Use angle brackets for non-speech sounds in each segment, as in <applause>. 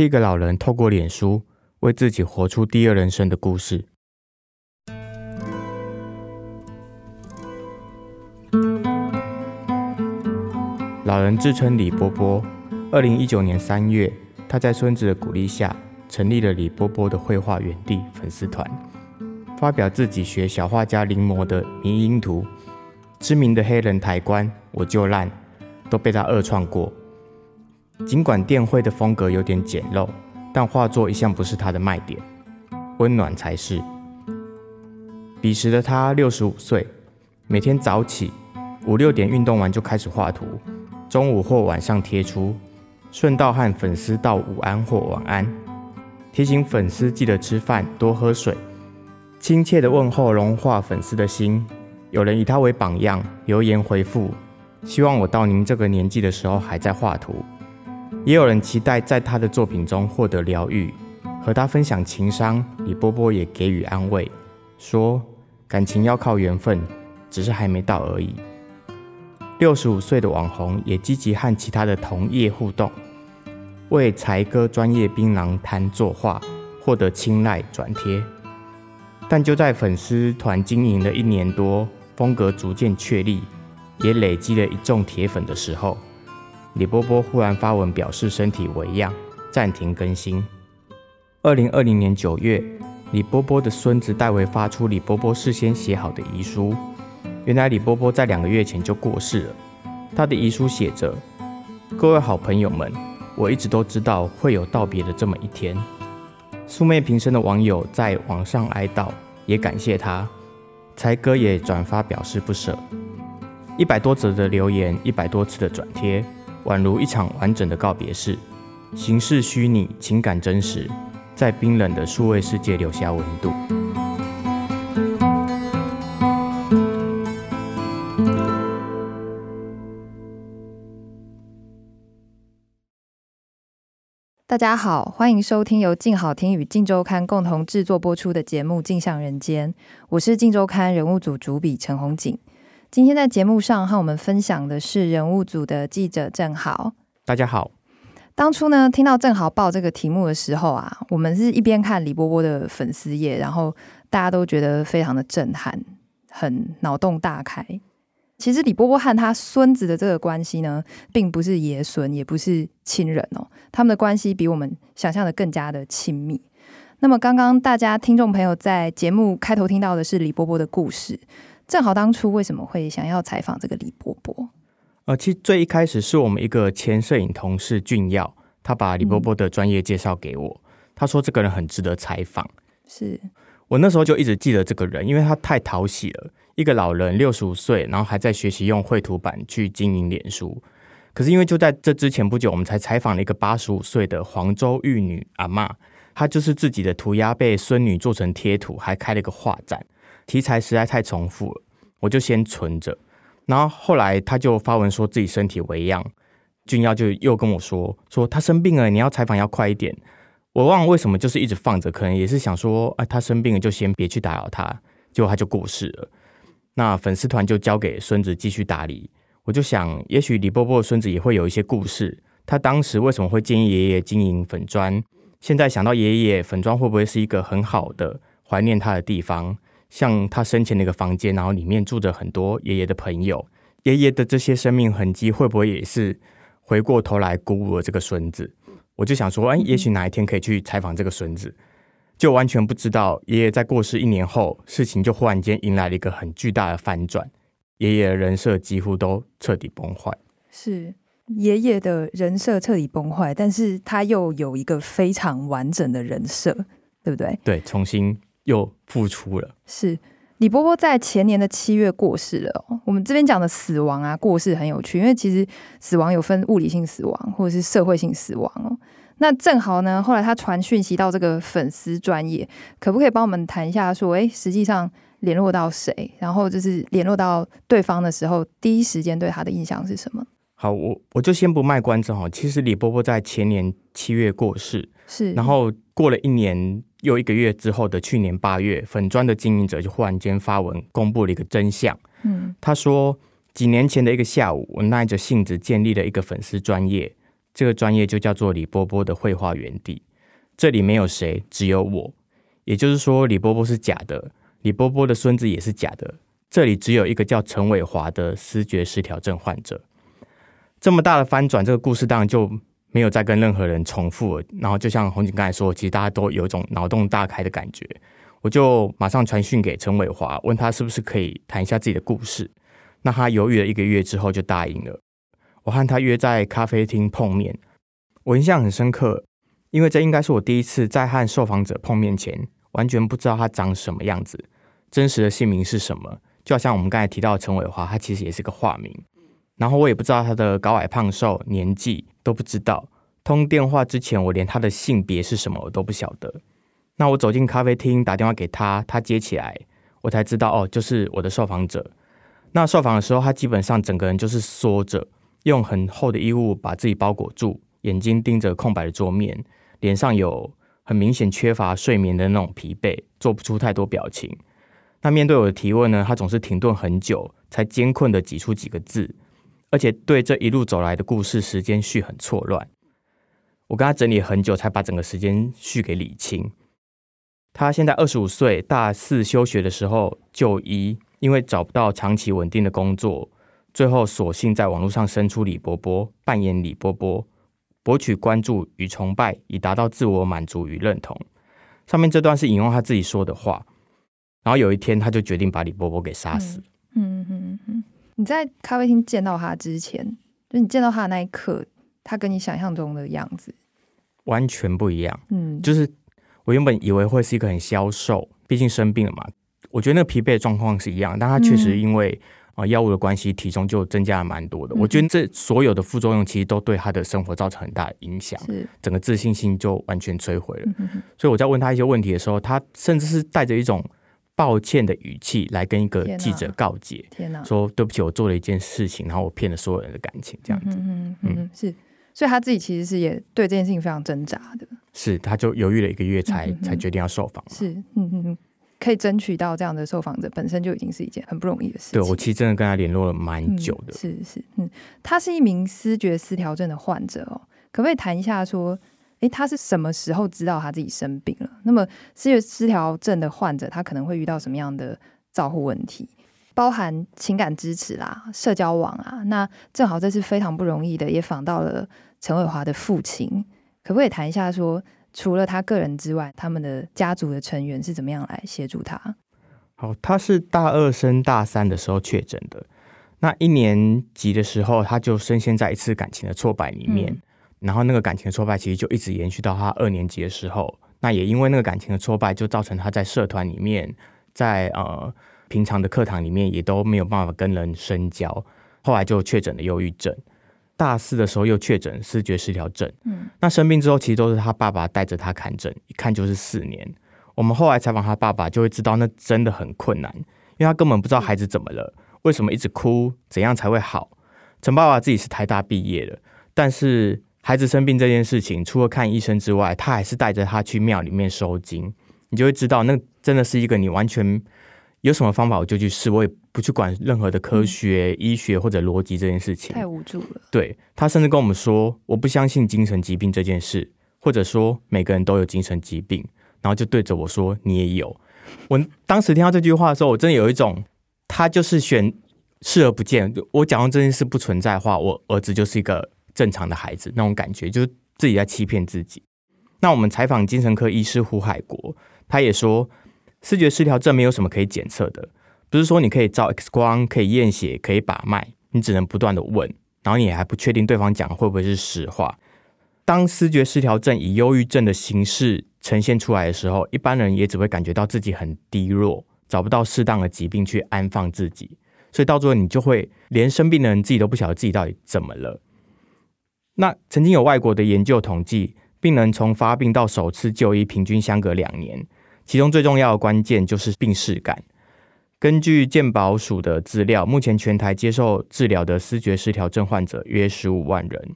是一个老人透过脸书为自己活出第二人生的故事。老人自称李波波。二零一九年三月，他在孙子的鼓励下，成立了李波波的绘画园地粉丝团，发表自己学小画家临摹的迷因图。知名的黑人抬棺、我就烂都被他二创过。尽管电绘的风格有点简陋，但画作一向不是他的卖点，温暖才是。彼时的他六十五岁，每天早起五六点运动完就开始画图，中午或晚上贴出，顺道和粉丝道午安或晚安，提醒粉丝记得吃饭多喝水，亲切的问候融化粉丝的心。有人以他为榜样，留言回复，希望我到您这个年纪的时候还在画图。也有人期待在他的作品中获得疗愈，和他分享情伤。李波波也给予安慰，说感情要靠缘分，只是还没到而已。六十五岁的网红也积极和其他的同业互动，为才哥专业槟榔摊作画，获得青睐转贴。但就在粉丝团经营了一年多，风格逐渐确立，也累积了一众铁粉的时候。李波波忽然发文表示身体微恙，暂停更新。二零二零年九月，李波波的孙子代为发出李波波事先写好的遗书。原来李波波在两个月前就过世了。他的遗书写着：“各位好朋友们，我一直都知道会有道别的这么一天。”素昧平生的网友在网上哀悼，也感谢他。才哥也转发表示不舍。一百多则的留言，一百多次的转贴。宛如一场完整的告别式，形式虚拟，情感真实，在冰冷的数位世界留下温度。大家好，欢迎收听由静好听与静周刊共同制作播出的节目《镜像人间》，我是静周刊人物组主笔陈红景。今天在节目上和我们分享的是人物组的记者郑豪。大家好。当初呢，听到郑豪报这个题目的时候啊，我们是一边看李波波的粉丝页，然后大家都觉得非常的震撼，很脑洞大开。其实李波波和他孙子的这个关系呢，并不是爷孙，也不是亲人哦，他们的关系比我们想象的更加的亲密。那么刚刚大家听众朋友在节目开头听到的是李波波的故事。正好当初为什么会想要采访这个李伯伯？呃，其实最一开始是我们一个前摄影同事俊耀，他把李伯伯的专业介绍给我，嗯、他说这个人很值得采访。是我那时候就一直记得这个人，因为他太讨喜了，一个老人六十五岁，然后还在学习用绘图板去经营脸书。可是因为就在这之前不久，我们才采访了一个八十五岁的黄州玉女阿嬷，她就是自己的涂鸦被孙女做成贴图，还开了一个画展。题材实在太重复了，我就先存着。然后后来他就发文说自己身体微恙，俊耀就又跟我说说他生病了，你要采访要快一点。我忘了为什么，就是一直放着，可能也是想说，哎，他生病了就先别去打扰他。结果他就过世了。那粉丝团就交给孙子继续打理。我就想，也许李波波的孙子也会有一些故事。他当时为什么会建议爷爷经营粉砖？现在想到爷爷粉砖会不会是一个很好的怀念他的地方？像他生前那个房间，然后里面住着很多爷爷的朋友，爷爷的这些生命痕迹会不会也是回过头来鼓舞了这个孙子？我就想说，哎，也许哪一天可以去采访这个孙子，就完全不知道爷爷在过世一年后，事情就忽然间迎来了一个很巨大的反转，爷爷的人设几乎都彻底崩坏。是爷爷的人设彻底崩坏，但是他又有一个非常完整的人设，对不对？对，重新。又复出了。是李波波在前年的七月过世了。我们这边讲的死亡啊，过世很有趣，因为其实死亡有分物理性死亡或者是社会性死亡哦。那正好呢，后来他传讯息到这个粉丝专业，可不可以帮我们谈一下？说，哎，实际上联络到谁？然后就是联络到对方的时候，第一时间对他的印象是什么？好，我我就先不卖关子哈。其实李波波在前年七月过世，是，然后过了一年又一个月之后的去年八月，粉砖的经营者就忽然间发文公布了一个真相。嗯，他说几年前的一个下午，我耐着性子建立了一个粉丝专业。这个专业就叫做李波波的绘画园地，这里没有谁，只有我。也就是说，李波波是假的，李波波的孙子也是假的。这里只有一个叫陈伟华的思觉失调症患者。这么大的翻转，这个故事当然就没有再跟任何人重复。然后，就像红警刚才说，其实大家都有一种脑洞大开的感觉。我就马上传讯给陈伟华，问他是不是可以谈一下自己的故事。那他犹豫了一个月之后，就答应了。我和他约在咖啡厅碰面，我印象很深刻，因为这应该是我第一次在和受访者碰面前完全不知道他长什么样子，真实的姓名是什么。就好像我们刚才提到陈伟华，他其实也是个化名。然后我也不知道他的高矮胖瘦、年纪都不知道。通电话之前，我连他的性别是什么我都不晓得。那我走进咖啡厅，打电话给他，他接起来，我才知道哦，就是我的受访者。那受访的时候，他基本上整个人就是缩着。用很厚的衣物把自己包裹住，眼睛盯着空白的桌面，脸上有很明显缺乏睡眠的那种疲惫，做不出太多表情。那面对我的提问呢，他总是停顿很久，才艰困地挤出几个字，而且对这一路走来的故事时间序很错乱。我跟他整理很久，才把整个时间序给理清。他现在二十五岁，大四休学的时候就医，因为找不到长期稳定的工作。最后，索性在网络上生出李波波，扮演李波波，博取关注与崇拜，以达到自我满足与认同。上面这段是引用他自己说的话。然后有一天，他就决定把李波波给杀死。嗯嗯嗯。你在咖啡厅见到他之前，就你见到他的那一刻，他跟你想象中的样子完全不一样。嗯，就是我原本以为会是一个很消瘦，毕竟生病了嘛。我觉得那个疲惫的状况是一样，但他确实因为、嗯。啊，药物的关系，体重就增加了蛮多的。嗯、我觉得这所有的副作用其实都对他的生活造成很大的影响，是整个自信心就完全摧毁了。嗯、所以我在问他一些问题的时候，他甚至是带着一种抱歉的语气来跟一个记者告解，天哪，说对不起，我做了一件事情，然后我骗了所有人的感情，这样子。嗯嗯嗯，嗯，是，所以他自己其实是也对这件事情非常挣扎的。是，他就犹豫了一个月才，才、嗯、才决定要受访。是，嗯嗯嗯。可以争取到这样的受访者，本身就已经是一件很不容易的事情。对，我其实真的跟他联络了蛮久的。嗯、是是，嗯，他是一名思觉失调症的患者哦，可不可以谈一下说，诶，他是什么时候知道他自己生病了？那么思觉失调症的患者，他可能会遇到什么样的照护问题？包含情感支持啦、社交网啊。那正好这是非常不容易的，也访到了陈伟华的父亲，可不可以谈一下说？除了他个人之外，他们的家族的成员是怎么样来协助他？好，他是大二升大三的时候确诊的。那一年级的时候，他就深陷在一次感情的挫败里面，嗯、然后那个感情的挫败其实就一直延续到他二年级的时候。那也因为那个感情的挫败，就造成他在社团里面，在呃平常的课堂里面也都没有办法跟人深交，后来就确诊了忧郁症。大四的时候又确诊视觉失调症，嗯，那生病之后其实都是他爸爸带着他看诊，一看就是四年。我们后来采访他爸爸，就会知道那真的很困难，因为他根本不知道孩子怎么了，为什么一直哭，怎样才会好。陈爸爸自己是台大毕业的，但是孩子生病这件事情，除了看医生之外，他还是带着他去庙里面收经，你就会知道那真的是一个你完全。有什么方法我就去试，我也不去管任何的科学、嗯、医学或者逻辑这件事情。太无助了。对，他甚至跟我们说，我不相信精神疾病这件事，或者说每个人都有精神疾病，然后就对着我说你也有。我当时听到这句话的时候，我真的有一种他就是选视而不见。我假装这件事不存在的话，我儿子就是一个正常的孩子那种感觉，就是自己在欺骗自己。那我们采访精神科医师胡海国，他也说。视觉失调症没有什么可以检测的，不是说你可以照 X 光、可以验血、可以把脉，你只能不断的问，然后你还不确定对方讲会不会是实话。当视觉失调症以忧郁症的形式呈现出来的时候，一般人也只会感觉到自己很低落，找不到适当的疾病去安放自己，所以到最后你就会连生病的人自己都不晓得自己到底怎么了。那曾经有外国的研究统计。病人从发病到首次就医平均相隔两年，其中最重要的关键就是病识感。根据健保署的资料，目前全台接受治疗的思觉失调症患者约十五万人，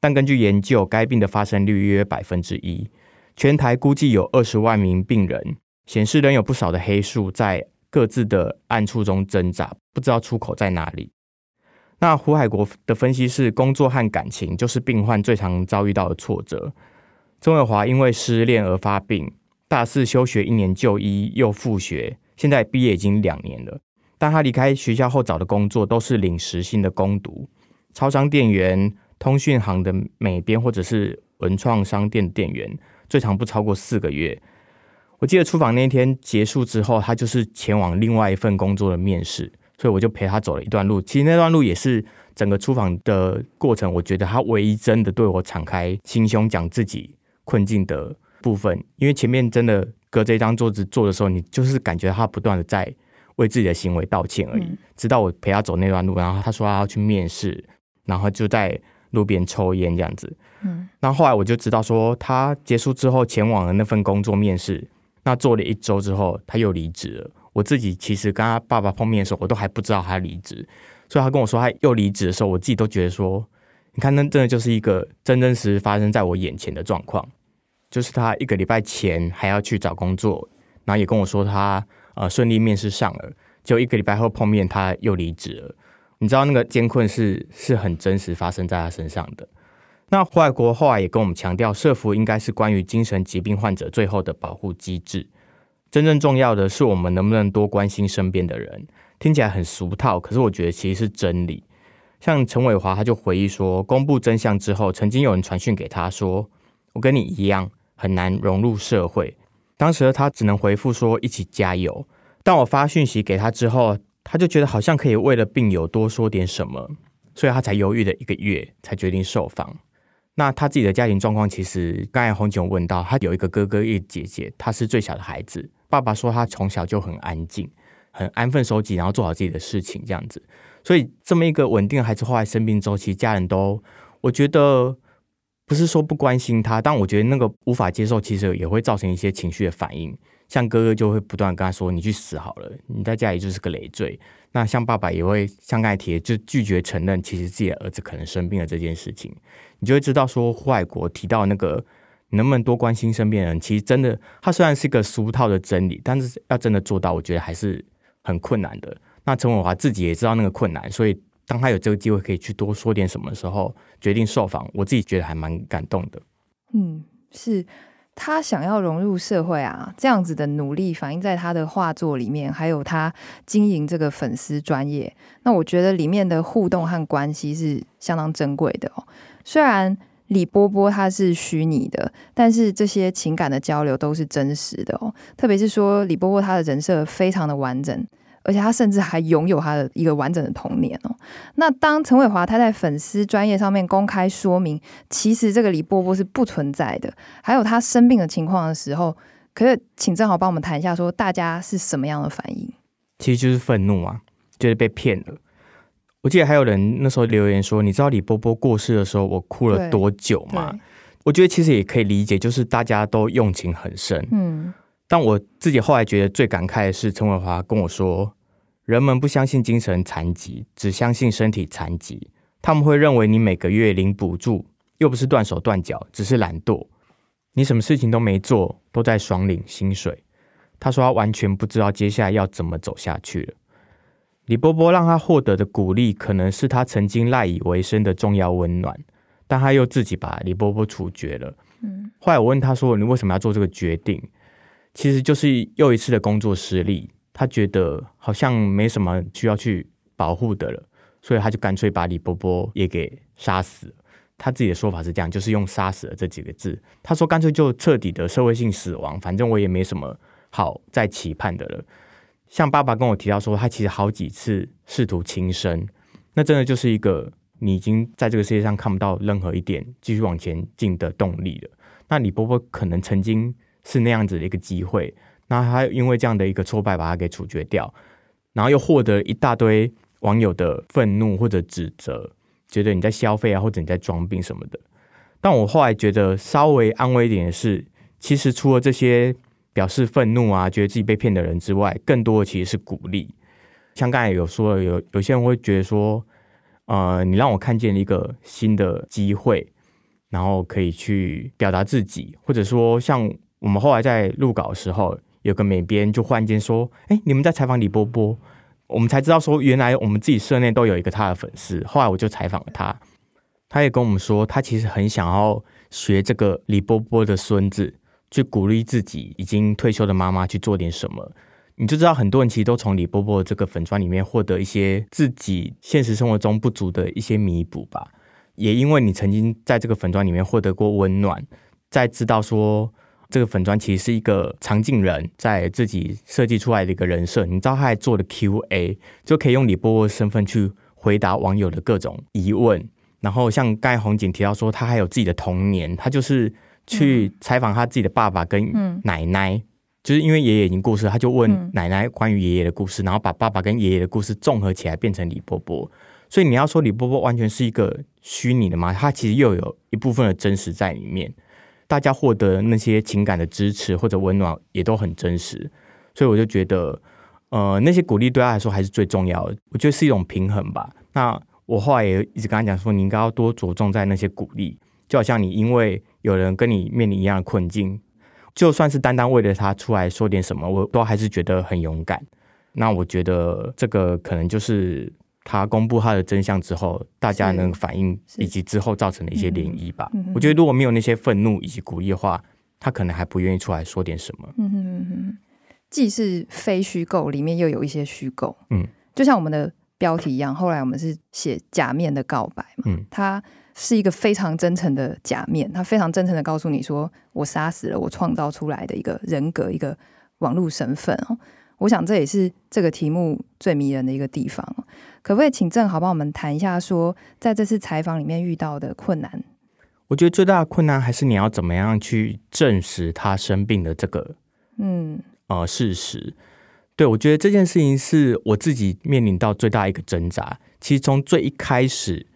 但根据研究，该病的发生率约百分之一。全台估计有二十万名病人，显示仍有不少的黑数在各自的暗处中挣扎，不知道出口在哪里。那胡海国的分析是，工作和感情就是病患最常遭遇到的挫折。曾伟华因为失恋而发病，大四休学一年就医，又复学。现在毕业已经两年了，但他离开学校后找的工作都是领时薪的工读，超商店员、通讯行的美编或者是文创商店店员，最长不超过四个月。我记得出访那天结束之后，他就是前往另外一份工作的面试，所以我就陪他走了一段路。其实那段路也是整个出访的过程，我觉得他唯一真的对我敞开心胸讲自己困境的部分，因为前面真的。隔着一张桌子坐的时候，你就是感觉他不断的在为自己的行为道歉而已。嗯、直到我陪他走那段路，然后他说他要去面试，然后就在路边抽烟这样子。嗯，然后后来我就知道说，他结束之后前往了那份工作面试，那做了一周之后他又离职了。我自己其实跟他爸爸碰面的时候，我都还不知道他离职，所以他跟我说他又离职的时候，我自己都觉得说，你看那真的就是一个真真实实发生在我眼前的状况。就是他一个礼拜前还要去找工作，然后也跟我说他呃顺利面试上了，就一个礼拜后碰面他又离职了。你知道那个艰困是是很真实发生在他身上的。那外国后来也跟我们强调，社福应该是关于精神疾病患者最后的保护机制。真正重要的是我们能不能多关心身边的人。听起来很俗套，可是我觉得其实是真理。像陈伟华他就回忆说，公布真相之后，曾经有人传讯给他说。我跟你一样很难融入社会，当时他只能回复说一起加油。但我发讯息给他之后，他就觉得好像可以为了病友多说点什么，所以他才犹豫了一个月，才决定受访。那他自己的家庭状况，其实刚才红姐问到，他有一个哥哥，一姐姐，他是最小的孩子。爸爸说他从小就很安静，很安分守己，然后做好自己的事情，这样子。所以这么一个稳定的孩子，后来生病之后，其实家人都，我觉得。不是说不关心他，但我觉得那个无法接受，其实也会造成一些情绪的反应。像哥哥就会不断跟他说：“你去死好了，你在家里就是个累赘。”那像爸爸也会像刚才提的，就拒绝承认其实自己的儿子可能生病了这件事情。你就会知道说，外国提到那个能不能多关心身边人，其实真的，他虽然是一个俗套的真理，但是要真的做到，我觉得还是很困难的。那陈伟华自己也知道那个困难，所以。当他有这个机会可以去多说点什么的时候，决定受访，我自己觉得还蛮感动的。嗯，是他想要融入社会啊，这样子的努力反映在他的画作里面，还有他经营这个粉丝专业。那我觉得里面的互动和关系是相当珍贵的哦。虽然李波波他是虚拟的，但是这些情感的交流都是真实的哦。特别是说李波波他的人设非常的完整。而且他甚至还拥有他的一个完整的童年哦。那当陈伟华他在粉丝专业上面公开说明，其实这个李波波是不存在的，还有他生病的情况的时候，可是请正好帮我们谈一下，说大家是什么样的反应？其实就是愤怒啊，就是被骗了。我记得还有人那时候留言说：“你知道李波波过世的时候我哭了多久吗？”我觉得其实也可以理解，就是大家都用情很深。嗯，但我自己后来觉得最感慨的是陈伟华跟我说。人们不相信精神残疾，只相信身体残疾。他们会认为你每个月领补助，又不是断手断脚，只是懒惰。你什么事情都没做，都在爽领薪水。他说他完全不知道接下来要怎么走下去了。李波波让他获得的鼓励，可能是他曾经赖以为生的重要温暖，但他又自己把李波波处决了。嗯，后来我问他说：“你为什么要做这个决定？”其实就是又一次的工作失利。他觉得好像没什么需要去保护的了，所以他就干脆把李波波也给杀死了。他自己的说法是这样，就是用“杀死了”这几个字。他说干脆就彻底的社会性死亡，反正我也没什么好再期盼的了。像爸爸跟我提到说，他其实好几次试图轻生，那真的就是一个你已经在这个世界上看不到任何一点继续往前进的动力了。那李波波可能曾经是那样子的一个机会。那他因为这样的一个挫败，把他给处决掉，然后又获得一大堆网友的愤怒或者指责，觉得你在消费啊，或者你在装病什么的。但我后来觉得稍微安慰一点的是，其实除了这些表示愤怒啊，觉得自己被骗的人之外，更多的其实是鼓励。像刚才有说，有有些人会觉得说，呃，你让我看见了一个新的机会，然后可以去表达自己，或者说像我们后来在录稿的时候，有个美编就忽然间说，哎，你们在采访李波波，我们才知道说，原来我们自己社内都有一个他的粉丝。后来我就采访了他，他也跟我们说，他其实很想要学这个李波波的孙子，去鼓励自己已经退休的妈妈去做点什么。你就知道很多人其实都从李波波这个粉砖里面获得一些自己现实生活中不足的一些弥补吧。也因为你曾经在这个粉砖里面获得过温暖，在知道说这个粉砖其实是一个长进人在自己设计出来的一个人设，你知道他还做了 QA，就可以用李波波的身份去回答网友的各种疑问。然后像刚才红景提到说，他还有自己的童年，他就是去采访他自己的爸爸跟奶奶。就是因为爷爷已经过世，他就问奶奶关于爷爷的故事，嗯、然后把爸爸跟爷爷的故事综合起来变成李波波。所以你要说李波波完全是一个虚拟的吗？他其实又有一部分的真实在里面。大家获得那些情感的支持或者温暖也都很真实。所以我就觉得，呃，那些鼓励对他来说还是最重要的。我觉得是一种平衡吧。那我后来也一直跟他讲说，你应该要多着重在那些鼓励，就好像你因为有人跟你面临一样的困境。就算是单单为了他出来说点什么，我都还是觉得很勇敢。那我觉得这个可能就是他公布他的真相之后，大家能反应以及之后造成的一些涟漪吧。我觉得如果没有那些愤怒以及鼓励的话，他可能还不愿意出来说点什么。嗯哼嗯哼，既是非虚构，里面又有一些虚构。嗯，就像我们的标题一样，后来我们是写假面的告白嘛。嗯，他。是一个非常真诚的假面，他非常真诚的告诉你说：“我杀死了我创造出来的一个人格，一个网络身份哦。”我想这也是这个题目最迷人的一个地方。可不可以请正好帮我们谈一下，说在这次采访里面遇到的困难？我觉得最大的困难还是你要怎么样去证实他生病的这个嗯呃事实。对，我觉得这件事情是我自己面临到最大一个挣扎。其实从最一开始。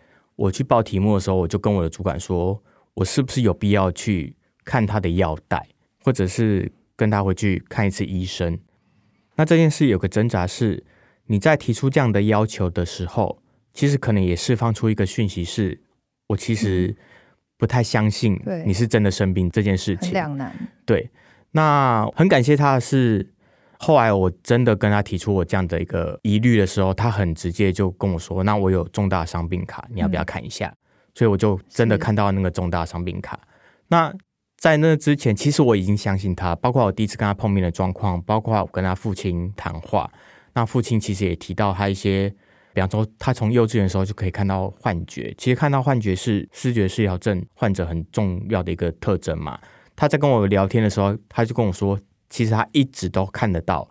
我去报题目的时候，我就跟我的主管说，我是不是有必要去看他的药袋，或者是跟他回去看一次医生？那这件事有个挣扎是，你在提出这样的要求的时候，其实可能也释放出一个讯息是，是我其实不太相信你是真的生病这件事情。两难。对，那很感谢他的是。后来我真的跟他提出我这样的一个疑虑的时候，他很直接就跟我说：“那我有重大伤病卡，你要不要看一下？”嗯、所以我就真的看到那个重大伤病卡。那在那之前，其实我已经相信他，包括我第一次跟他碰面的状况，包括我跟他父亲谈话。那父亲其实也提到他一些，比方说他从幼稚园的时候就可以看到幻觉。其实看到幻觉是视觉失调症患者很重要的一个特征嘛。他在跟我聊天的时候，他就跟我说。其实他一直都看得到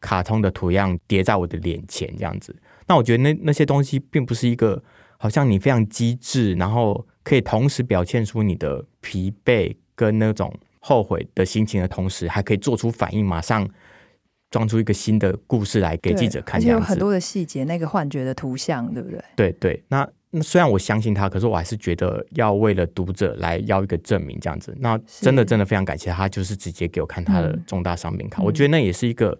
卡通的图样叠在我的脸前这样子，那我觉得那那些东西并不是一个好像你非常机智，然后可以同时表现出你的疲惫跟那种后悔的心情的同时，还可以做出反应，马上装出一个新的故事来给记者看。而且有很多的细节，那个幻觉的图像，对不对？对对，那。那虽然我相信他，可是我还是觉得要为了读者来要一个证明，这样子。那真的真的非常感谢他，就是直接给我看他的重大商品卡。嗯、我觉得那也是一个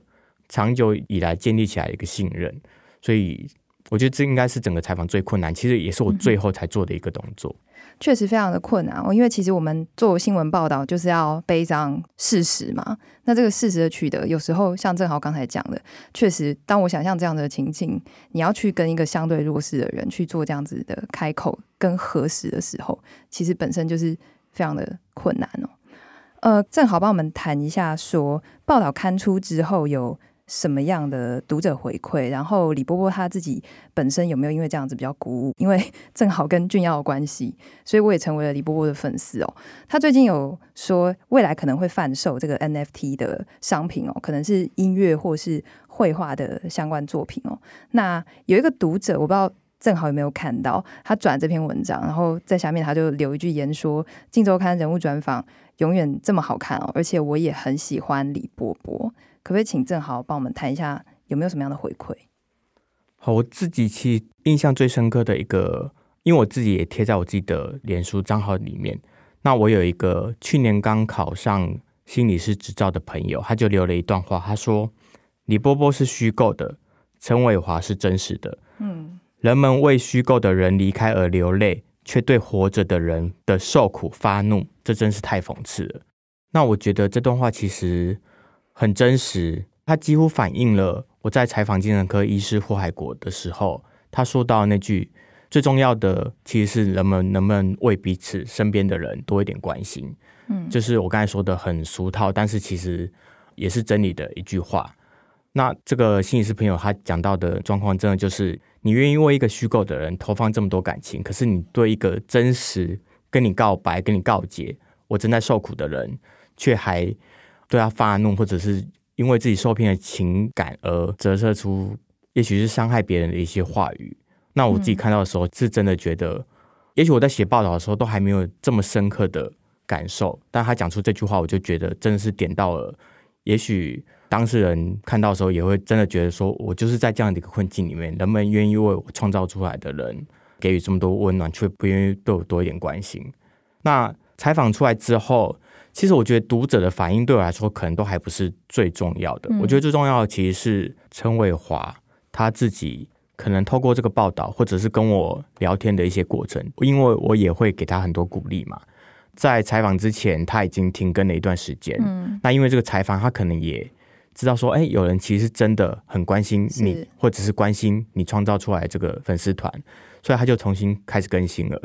长久以来建立起来的一个信任，所以我觉得这应该是整个采访最困难，其实也是我最后才做的一个动作。嗯确实非常的困难哦，因为其实我们做新闻报道就是要背上事实嘛。那这个事实的取得，有时候像正豪刚才讲的，确实，当我想象这样的情境，你要去跟一个相对弱势的人去做这样子的开口跟核实的时候，其实本身就是非常的困难哦。呃，正好帮我们谈一下说，说报道刊出之后有。什么样的读者回馈？然后李波波他自己本身有没有因为这样子比较鼓舞？因为 <laughs> 正好跟俊耀有关系，所以我也成为了李波波的粉丝哦。他最近有说未来可能会贩售这个 NFT 的商品哦，可能是音乐或是绘画的相关作品哦。那有一个读者，我不知道正好有没有看到他转这篇文章，然后在下面他就留一句言说：“镜周刊人物专访永远这么好看哦，而且我也很喜欢李波波。”可不可以请正豪帮我们谈一下有没有什么样的回馈？好，我自己其实印象最深刻的一个因为我自己也贴在我自己的脸书账号里面。那我有一个去年刚考上心理师执照的朋友，他就留了一段话，他说：“李波波是虚构的，陈伟华是真实的。嗯，人们为虚构的人离开而流泪，却对活着的人的受苦发怒，这真是太讽刺了。”那我觉得这段话其实很真实，它几乎反映了我在采访精神科医师霍海国的时候，他说到那句最重要的，其实是人们能不能为彼此身边的人多一点关心。嗯，就是我刚才说的很俗套，但是其实也是真理的一句话。那这个心理师朋友他讲到的状况，真的就是你愿意为一个虚构的人投放这么多感情，可是你对一个真实跟你告白、跟你告解，我正在受苦的人，却还对他发怒，或者是因为自己受骗的情感而折射出，也许是伤害别人的一些话语。那我自己看到的时候，是真的觉得，也许我在写报道的时候都还没有这么深刻的感受，但他讲出这句话，我就觉得真的是点到了。也许当事人看到的时候，也会真的觉得说，我就是在这样的一个困境里面，人们愿意为我创造出来的人给予这么多温暖，却不愿意对我多一点关心。那采访出来之后。其实我觉得读者的反应对我来说可能都还不是最重要的。嗯、我觉得最重要的其实是陈伟华他自己可能透过这个报道，或者是跟我聊天的一些过程，因为我也会给他很多鼓励嘛。在采访之前，他已经停更了一段时间。嗯、那因为这个采访，他可能也知道说，哎，有人其实真的很关心你，或者是关心你创造出来这个粉丝团，所以他就重新开始更新了。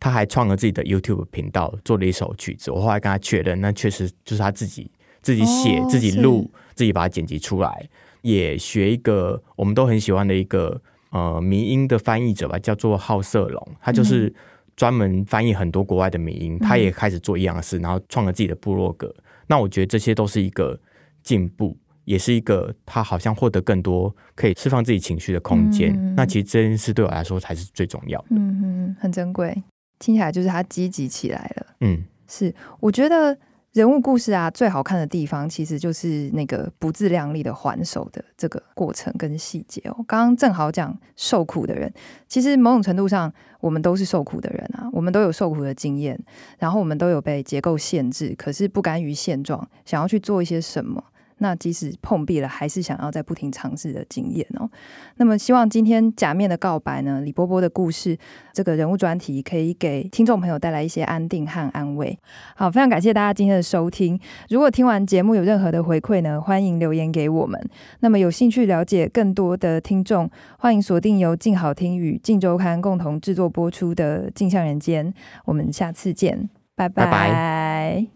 他还创了自己的 YouTube 频道，做了一首曲子。我后来跟他确认，那确实就是他自己自己写、哦、自己录、自己把它剪辑出来。也学一个我们都很喜欢的一个呃迷音的翻译者吧，叫做好色龙。他就是专门翻译很多国外的迷音，嗯、他也开始做一样的事，然后创了自己的部落格。那我觉得这些都是一个进步，也是一个他好像获得更多可以释放自己情绪的空间。嗯、那其实这件事对我来说才是最重要的。嗯嗯，很珍贵。听起来就是他积极起来了，嗯，是。我觉得人物故事啊，最好看的地方其实就是那个不自量力的还手的这个过程跟细节哦。刚刚正好讲受苦的人，其实某种程度上，我们都是受苦的人啊，我们都有受苦的经验，然后我们都有被结构限制，可是不甘于现状，想要去做一些什么。那即使碰壁了，还是想要在不停尝试的经验哦。那么，希望今天假面的告白呢，李波波的故事这个人物专题，可以给听众朋友带来一些安定和安慰。好，非常感谢大家今天的收听。如果听完节目有任何的回馈呢，欢迎留言给我们。那么，有兴趣了解更多的听众，欢迎锁定由静好听与静周刊共同制作播出的《镜像人间》。我们下次见，拜拜。拜拜。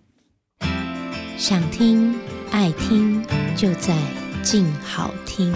想听。爱听就在静好听。